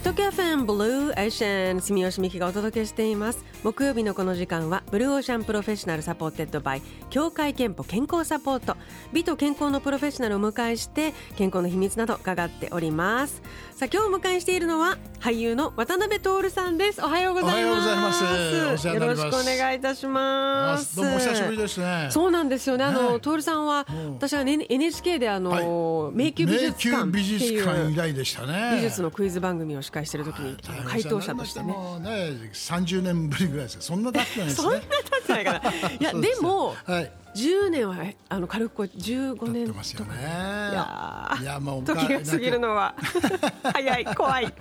東京 FM Blue Ocean 住吉美紀がお届けしています。木曜日のこの時間は Blue Ocean Professional supported by 協会けんぽ健康サポート。美と健康のプロフェッショナルをお迎えして健康の秘密など伺っております。さあ今日お迎えしているのは俳優の渡辺徹さんです。おはようございます。おはようございます。よろしくお願いいたします。どうもお久しぶりですね。そうなんですよね。あの、ね。徹さんは私は、ね、NHK であの、迷宮美術館っていう。美術のクイズ番組を司会している時に回答者としてね。もうね30年ぶりぐらいですよ。そんな経ってないです そんなね経ってないから。いやですもはい。10年はあの軽くこう15経年ってますよね。いやーいやもう時が過ぎるのは早い怖 い、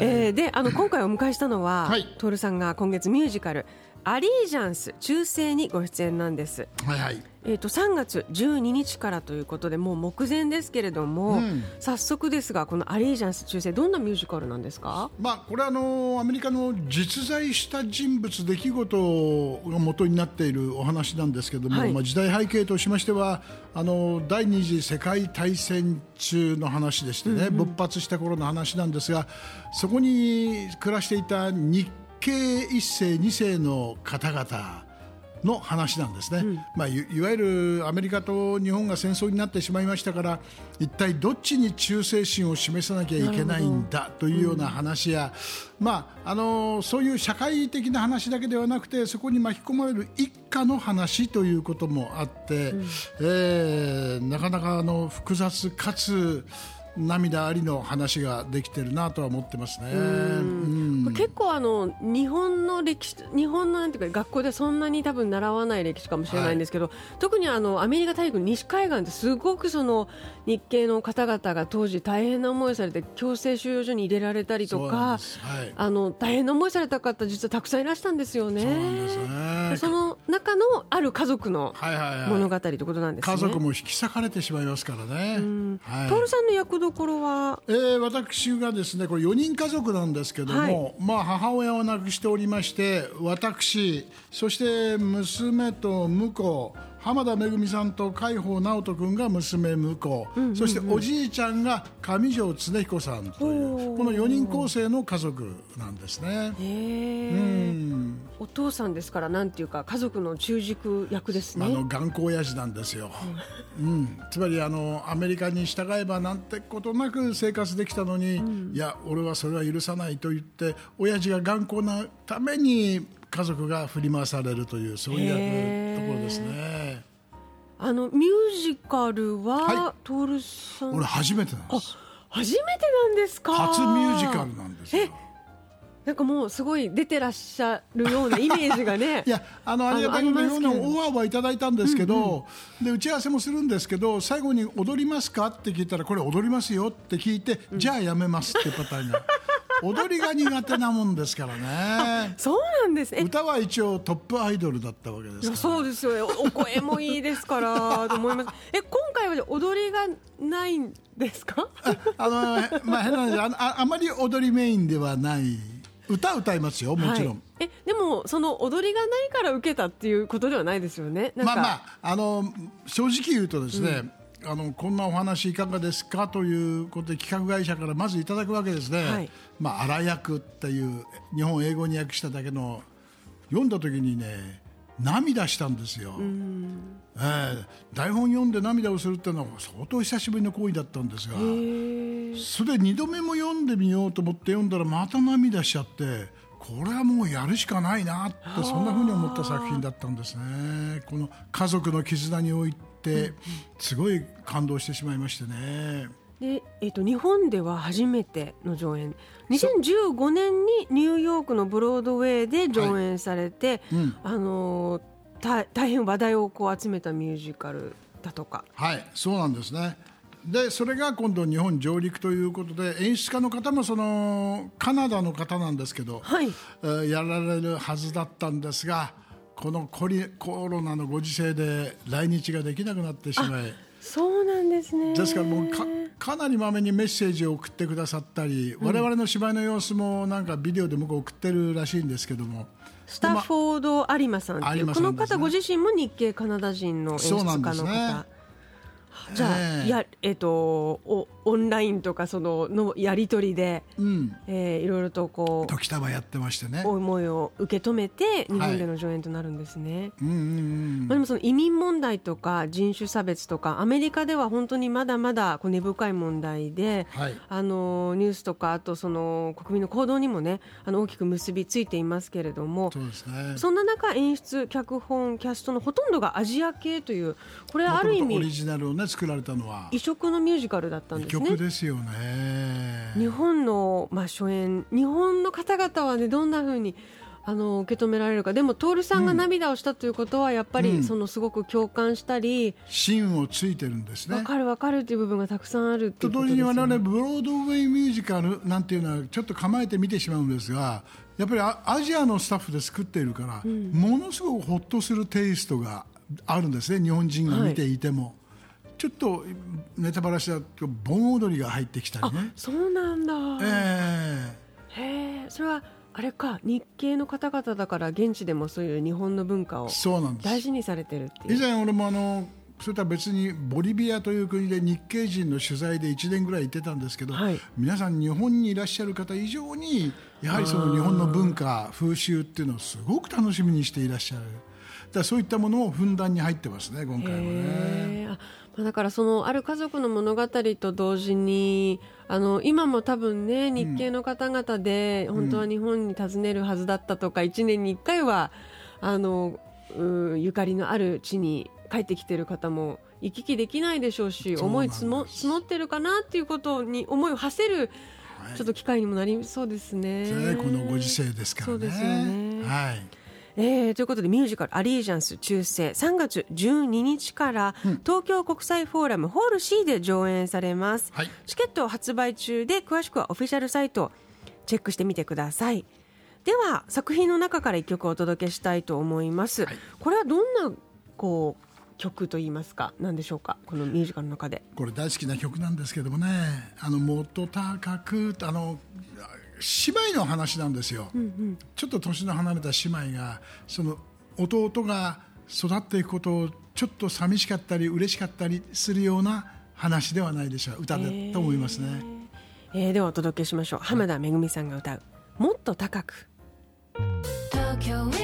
えーであの今回お迎えしたのは、はい。徹さんが今月ミュージカル「アリージャンス中世」にご出演なんです。はいはい。えー、と3月12日からということでもう目前ですけれども、うん。早速ですがこの「アリージャンス中世」どんなミュージカルなんですか？まあこれはあのアメリカの実在した人物出来事が元になっているお話なんですけども、はい。まあ時代背景としましてはあの第二次世界大戦中の話でしてね、勃発した頃の話なんですがそこに暮らしていた日系一世二世の方々の話なんですね、まあ、いいわゆるアメリカと日本が戦争になってしまいましたから一体どっちに忠誠心を示さなきゃいけないんだというような話や、まあ、あのそういう社会的な話だけではなくてそこに巻き込まれる一家の話ということもあって、えーなかなかあの複雑かつ涙ありの話ができてるなとは思ってますね。結構あの日本の歴史日本のなんていうか学校でそんなに多分習わない歴史かもしれないんですけど、特にあのアメリカ大陸西海岸ってすごくその日系の方々が当時大変な思いをされて強制収容所に入れられたりとかはい。あの大変な思いされた方実はたくさんいらしたんですよね。そうなんですね。でその中のある家族のはいはいはい。物語ということなんですね。家族も引き裂かれてしまいますからね。はい。徹さんの役どころは？えー私がですねこれ4人家族なんですけども、まあ、母親を亡くしておりまして私そして娘と婿浜田めぐみさんと海宝直人君が娘婿、そしておじいちゃんが上条恒彦さんというこの4人構成の家族なんですね。お父さんですからなんていうか家族の中軸役ですね。あの頑固親父なんですよ、うん、つまりあのアメリカに従えばなんてことなく生活できたのに、いや俺はそれは許さないと言って親父が頑固なために家族が振り回されるというそういうところですねあのミュージカルは、は徹さん。俺初めてなんです。初めてなんですか？初ミュージカルなんですよ。なんかもうすごい出てらっしゃるような イメージがね。いやあのありがたいことにオファーはいただいたんですけど、で打ち合わせもするんですけど最後に踊りますか？って聞いたらこれ踊りますよって聞いて、じゃあやめますってパターンが踊りが苦手なもんですからね。そうなんです。え歌は一応トップアイドルだったわけですから。そうですよ。ねおお声もいいですから と思います。え今回は踊りがないんですか？あの、まあ、変な話あああまり踊りメインではない。歌歌いますよもちろん、はいえでもその踊りがないから受けたっていうことではないですよね？まあまああの正直言うとですね、あのこんなお話いかがですかということで企画会社からまずいただくわけですね、はい。まあ荒役っていう日本英語に訳しただけの読んだ時にね涙したんですよ、ええ。台本読んで涙をするっていうのは相当久しぶりの行為だったんですがそれで2度目も読んでみようと思って読んだらまた涙しちゃってこれはもうやるしかないなってそんなふうに思った作品だったんですね。この家族の絆においてすごい感動してしまいましてね。で、えっと日本では初めての上演。2015年にニューヨークのブロードウェイで上演されて、うん。あの大変話題をこう集めたミュージカルだとか。はいそうなんですね。でそれが今度日本上陸ということで演出家の方もそのカナダの方なんですけど、はい。えーやられるはずだったんですがこのコリコロナのご時世で来日ができなくなってしまい。そうなんですね。ですからもうかかなりまめにメッセージを送ってくださったり、我々の芝居の様子もなんかビデオで向こう送ってるらしいんですけども。スタッフォード有馬さんっていう、有馬この方ご自身も日系カナダ人の演出家の方、なんですねじゃあ、ええ。やえっ、とおオンラインとかそののやり取りで、うん。えーいろいろとこう時たまやってましてね。思いを受け止めて日本での上演となるんですね。うんうんうんまあ、でもその移民問題とか人種差別とかアメリカでは本当にまだまだこう根深い問題で、はい。あのニュースとかあとその国民の行動にもねあの大きく結びついていますけれどもそうですね。そんな中演出脚本キャストのほとんどがアジア系というこれはある意元々オリ味ジナルをね作られたのは。異色のミュージカルだったんですね。曲。ですよね。日本の、まあ、初演。日本の方々はねどんな風にあの受け止められるか。でも徹さんが涙をしたということはやっぱり、うん。そのすごく共感したり芯をついてるんですね。分かる分かるという部分がたくさんあるっていうことと同時に。我々ブロードウェイミュージカルなんていうのはちょっと構えて見てしまうんですがやっぱりアアジアのスタッフで作っているから、ものすごくホッとするテイストがあるんですね。日本人が見ていても、ちょっとネタバラシだと盆踊りが入ってきたりね。そうなんだ、えへえ。それはあれか日系の方々だから現地でもそういう日本の文化をえそうなんです。大事にされてるっていう。以前俺もあのそれとは別にボリビアという国で日系人の取材で1年ぐらい行ってたんですけど、はい。皆さん日本にいらっしゃる方以上にやはりその日本の文化風習っていうのをすごく楽しみにしていらっしゃる。だそういったものをふんだんに入ってますね今回もね。だからそのある家族の物語と同時にあの今も多分ね日系の方々で本当は日本に訪ねるはずだったとか、1年に1回はあのうゆかりのある地に帰ってきてる方も行き来できないでしょうし思いですつも募ってるかなっていうことに思いを馳せるちょっと機会にもなりそうですね。ねこのご時世ですからね。そうですよねはい。えーということでミュージカル「アリージャンス中世」3月12日から東京国際フォーラムホール C で上演されます、はい。チケット発売中で詳しくはオフィシャルサイトをチェックしてみてください。では作品の中から1曲お届けしたいと思います、はい。これはどんなこう曲といいますか？何でしょうか？このミュージカルの中で。これ大好きな曲なんですけどもね。あのもっと高くあの姉妹の話なんですよ、ちょっと年の離れた姉妹がその弟が育っていくことをちょっと寂しかったり嬉しかったりするような話ではないでしょう。歌でと思いますね、えーではお届けしましょう。浜田めぐみさんが歌う「もっと高く」東京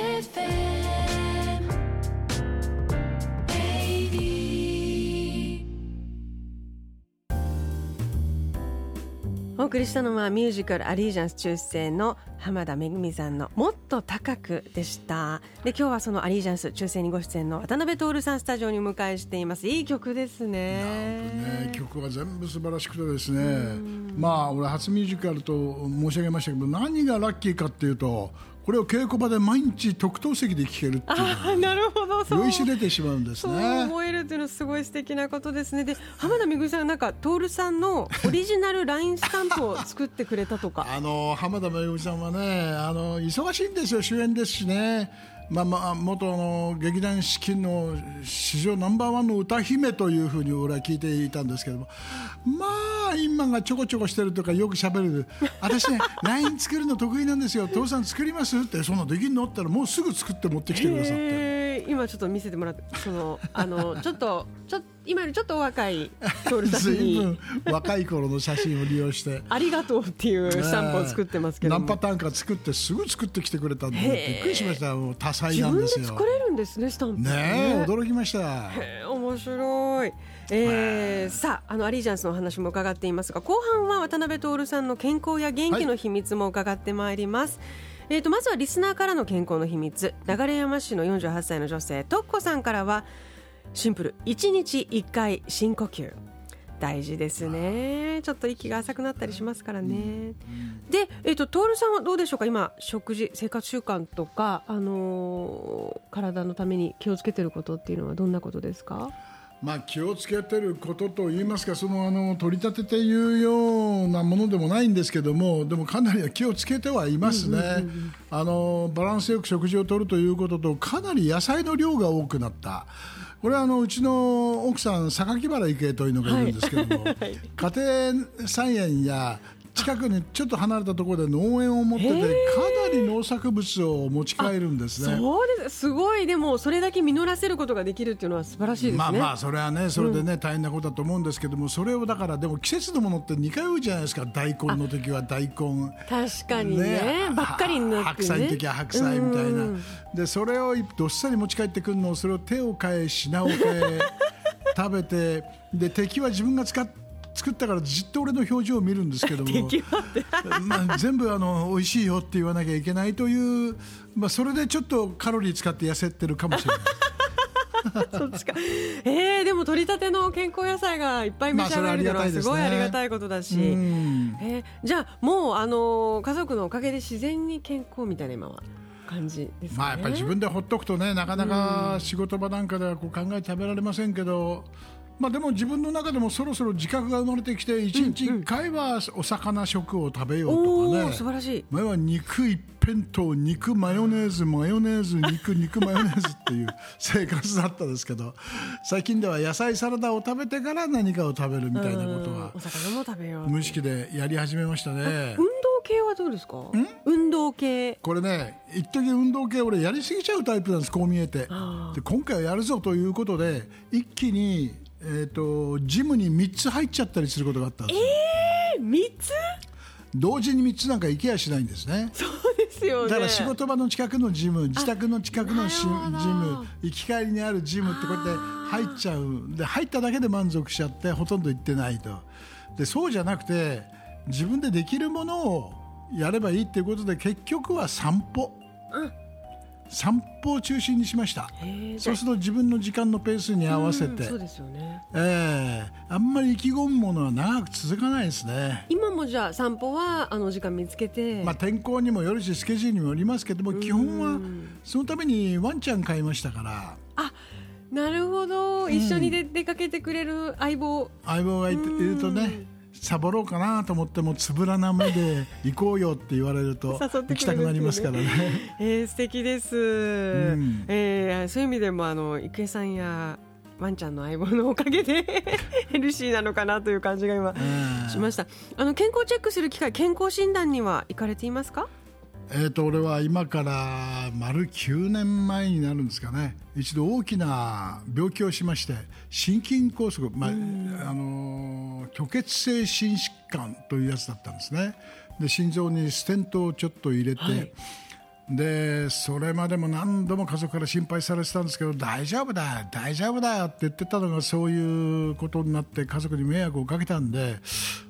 お送りしたのはミュージカル「アリージャンス中世」の浜田めぐみさんの「もっと高く」でした。で今日はその「アリージャンス中世」にご出演の渡辺徹さんスタジオにお迎えしています。いい曲ですね。ね、曲は全部素晴らしくてですね、まあ俺初ミュージカルと申し上げましたけど何がラッキーかっていうとこれを稽古場で毎日特等席で聴けるっていうなるほどそう。酔いしれてしまうんですそうね。思えるっていうのはすごい素敵なことですね。で浜田めぐみさんがなんか徹さんのオリジナルラインスタンプを作ってくれたとか。あの浜田めぐみさんはねあの忙しいんですよ主演ですしね、まあまあ、元の劇団四季の史上ナンバーワンの歌姫というふうに俺は聞いていたんですけども。まあ今がちょこちょこしてるとかよくしゃべる。私ね LINE 作るの得意なんですよ。父さん作りますってそんなできんのって言ったらもうすぐ作って持ってきてくださって。今ちょっと見せてもらってその あのちょっとちょ今よりちょっとお若い 徹さん随に。分若い頃の写真を利用して。ありがとうっていうスタンプを作ってますけど。も何パターンか作ってすぐ作ってきてくれたんでびっくりしましたもう多彩なんでよ。作れるんですねスタンプ。ねえ驚きました。面白い、えーさああのアリージャンスのお話も伺っていますが後半は渡辺徹さんの健康や元気の秘密も伺ってまいります、えー、とまずはリスナーからの健康の秘密。流山市の48歳の女性とっこさんからはシンプル1日1回深呼吸。大事ですね。ちょっと息が浅くなったりしますからね、で、えー、と徹さんはどうでしょうか？今食事生活習慣とか、あのー体のために気をつけてることっていうのはどんなことですか？まあ気をつけてることといいますかそのあの取り立てていうようなものでもないんですけどもでもかなり気をつけてはいますね、あのバランスよく食事をとるということとかなり野菜の量が多くなった。俺はあのうちの奥さん榊原郁恵というのがいるんですけども、家庭菜園や近くにちょっと離れたところで農園を持っててかなり農作物を持ち帰るんですね。そうです。すごい。でもそれだけ実らせることができるっていうのは素晴らしいですね。まあまあそれはねそれでね、大変なことだと思うんですけどもそれをだからでも季節のものって2回多いじゃないですか。大根の時は大根。確かにね。ばっかりになってね。白菜の時は白菜みたいな。うん。でそれをどっさり持ち帰ってくるのをそれを手を変え品を変え 食べてで敵は自分が使っ作ったからじっと俺の表情を見るんですけども まあ、全部あの美味しいよって言わなきゃいけないという、まあ、それでちょっとカロリー使って痩せてるかもしれない。そっちか。えー、でも取り立ての健康野菜がいっぱい召し上がれるのはすごいありがたいことだし。うんえーじゃあもうあのー家族のおかげで自然に健康みたいな今は感じですかね？まあやっぱり自分でほっとくとねなかなか仕事場なんかではこう考えて食べられませんけど、まあ、でも自分の中でもそろそろ自覚が生まれてきて一日一回はお魚食を食べようとかね素晴らしい。前は肉一辺と肉マヨネーズマヨネーズ肉肉マヨネーズっていう生活だったんですけど 最近では野菜サラダを食べてから何かを食べるみたいなことはうんお魚も食べよう。無意識でやり始めましたね。運動系はどうですか？運動系。これね一時運動系俺やりすぎちゃうタイプなんですこう見えてであ今回はやるぞということで一気に、えー、とジムに3つ入っちゃったりすることがあったんですよ、え三つ？同時に3つなんか行けやしないんですね。そうですよね。だから仕事場の近くのジム自宅の近くのしジム行き帰りにあるジムってこうやって入っちゃうで入っただけで満足しちゃってほとんど行ってないと。でそうじゃなくて自分でできるものをやればいいっていうことで結局は散歩、散歩を中心にしました。そうすると自分の時間のペースに合わせて。うんそうですよね。ええあんまり意気込むものは長く続かないですね。今もじゃあ散歩はあの時間見つけて。まあ、天候にもよるしスケジュールにもよりますけども基本はそのためにワンちゃん飼いましたから。あなるほど、一緒にで出かけてくれる相棒。相棒がいるとねサボろうかなと思ってもつぶらな目で 行こうよって言われると行きたくなりますからね。えー、素敵です、ん。えーそういう意味でもあの郁恵さんやワンちゃんの相棒のおかげで ヘルシーなのかなという感じが今うん。しました。あの健康チェックする機会健康診断には行かれていますか？えー、と俺は今から丸9年前になるんですかね。一度大きな病気をしまして心筋梗塞、まああのー虚血性心疾患というやつだったんですね。で心臓にステントをちょっと入れて、はい。でそれまでも何度も家族から心配されてたんですけど大丈夫だよ大丈夫だよって言ってたのがそういうことになって家族に迷惑をかけたんで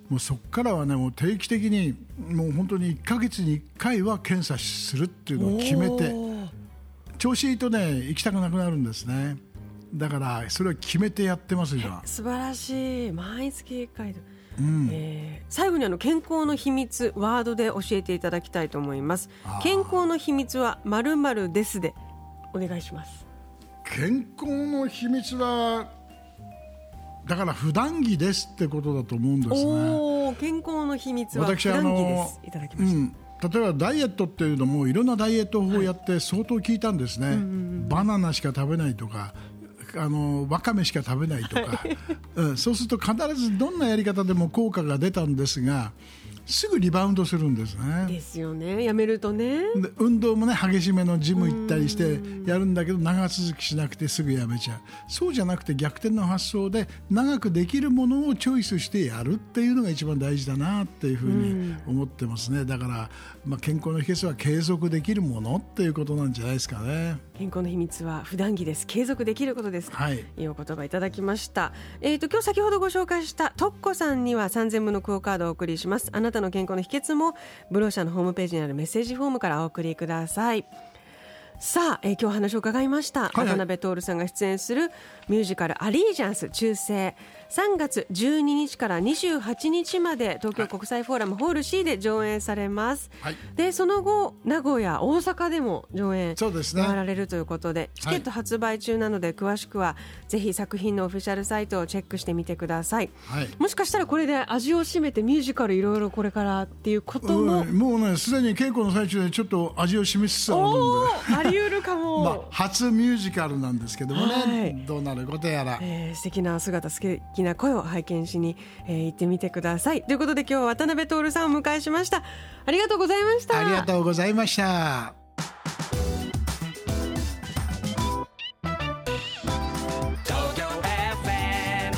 もうそこからはねもう定期的にもう本当に1ヶ月に1回は検査するっていうのを決めて調子いいとね行きたくなくなるんですねだからそれは決めてやってます今 素晴らしい。毎月1回で、えー最後にあの健康の秘密ワードで教えていただきたいと思います。健康の秘密はまるまるですで。お願いします。健康の秘密はだから普段着ですってことだと思うんですね。健康の秘密は普段着でのす。いただきました、うん、例えばダイエットっていうのもいろんなダイエット法をやって相当聞いたんですね、バナナしか食べないとかあのわかめしか食べないとか、うん、そうすると必ずどんなやり方でも効果が出たんですがすぐリバウンドするんですね。ですよね。やめるとね。で運動もね激しめのジム行ったりしてやるんだけど長続きしなくてすぐやめちゃう。そうじゃなくて逆転の発想で長くできるものをチョイスしてやるっていうのが一番大事だなっていうふうに思ってますね。だから、まあ、健康の秘訣は継続できるものっていうことなんじゃないですかね健康の秘密は普段着です継続できることですはいいいお言葉いただきました。えっ、と今日先ほどご紹介したトッコさんには3000分のクオカードをお送りします。あなたの健康の秘訣もブローシャーのホームページにあるメッセージフォームからお送りください。さあ、えー今日お話を伺いました、はい渡辺徹さんが出演するミュージカル「アリージャンス忠誠」3月12日から28日まで東京国際フォーラムホール C で上演されます、はい。でその後名古屋大阪でも上演そうですね。回られるということでチケット発売中なので詳しくはぜひ作品のオフィシャルサイトをチェックしてみてください。はい。もしかしたらこれで味を占めてミュージカルいろいろこれからっていうことも、うんもうねすでに稽古の最中でちょっと味を示しつつあるんであり得るかも、まあ、初ミュージカルなんですけどもね、はい。どうなることやら、えー素敵な姿素敵な声を拝見しに、えー行ってみてください。ということで今日は渡辺徹さんをお迎えしました。ありがとうございました。ありがとうございました。Tokyo FM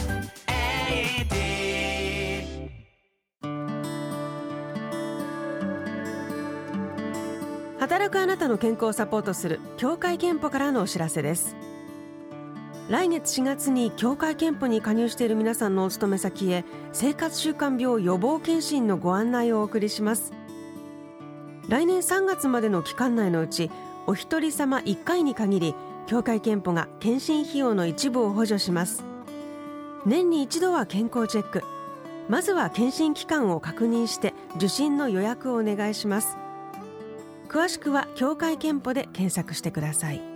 80働くあなたの健康をサポートする協会憲法からのお知らせです来月4月に協会憲法に加入している皆さんのお勤め先へ生活習慣病予防検診のご案内をお送りします。来年3月までの期間内のうちお一人様1回に限り協会けんぽが健診費用の一部を補助します。年に一度は健康チェック。まずは健診機関を確認して受診の予約をお願いします。詳しくは協会けんぽで検索してください。